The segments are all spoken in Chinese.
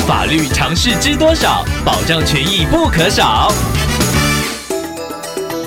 法律常识知多少？保障权益不可少。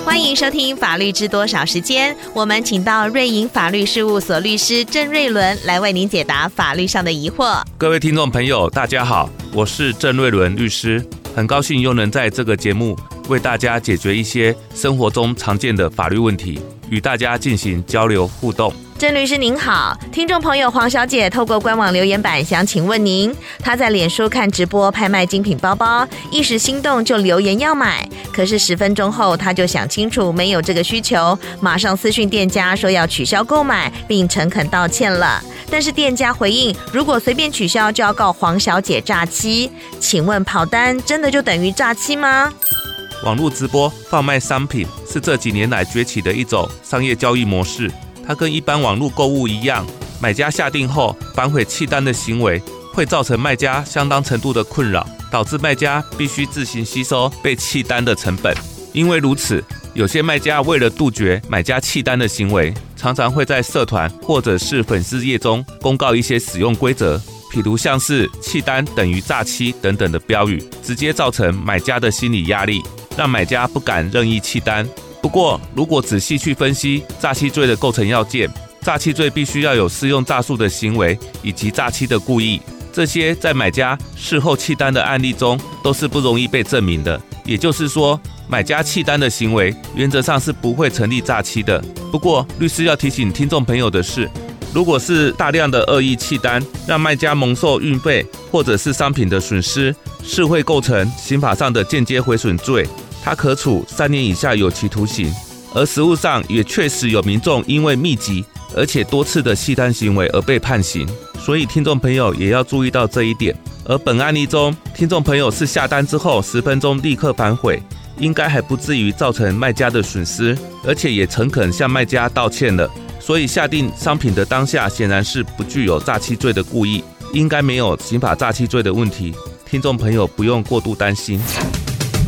欢迎收听《法律知多少》时间，我们请到瑞银法律事务所律师郑瑞伦来为您解答法律上的疑惑。各位听众朋友，大家好，我是郑瑞伦律师，很高兴又能在这个节目为大家解决一些生活中常见的法律问题，与大家进行交流互动。郑律师您好，听众朋友黄小姐透过官网留言板想请问您，她在脸书看直播拍卖精品包包，一时心动就留言要买，可是十分钟后她就想清楚没有这个需求，马上私讯店家说要取消购买，并诚恳道歉了。但是店家回应，如果随便取消就要告黄小姐诈欺，请问跑单真的就等于诈欺吗？网络直播贩卖商品是这几年来崛起的一种商业交易模式。它跟一般网络购物一样，买家下定后反悔弃单的行为，会造成卖家相当程度的困扰，导致卖家必须自行吸收被弃单的成本。因为如此，有些卖家为了杜绝买家弃单的行为，常常会在社团或者是粉丝页中公告一些使用规则，譬如像是弃单等于诈欺等等的标语，直接造成买家的心理压力，让买家不敢任意弃单。不过，如果仔细去分析诈欺罪的构成要件，诈欺罪必须要有适用诈术的行为以及诈欺的故意，这些在买家事后弃单的案例中都是不容易被证明的。也就是说，买家弃单的行为原则上是不会成立诈欺的。不过，律师要提醒听众朋友的是，如果是大量的恶意弃单，让卖家蒙受运费或者是商品的损失，是会构成刑法上的间接毁损罪。他可处三年以下有期徒刑，而实务上也确实有民众因为密集而且多次的弃单行为而被判刑，所以听众朋友也要注意到这一点。而本案例中，听众朋友是下单之后十分钟立刻反悔，应该还不至于造成卖家的损失，而且也诚恳向卖家道歉了，所以下定商品的当下显然是不具有诈欺罪的故意，应该没有刑法诈欺罪的问题，听众朋友不用过度担心。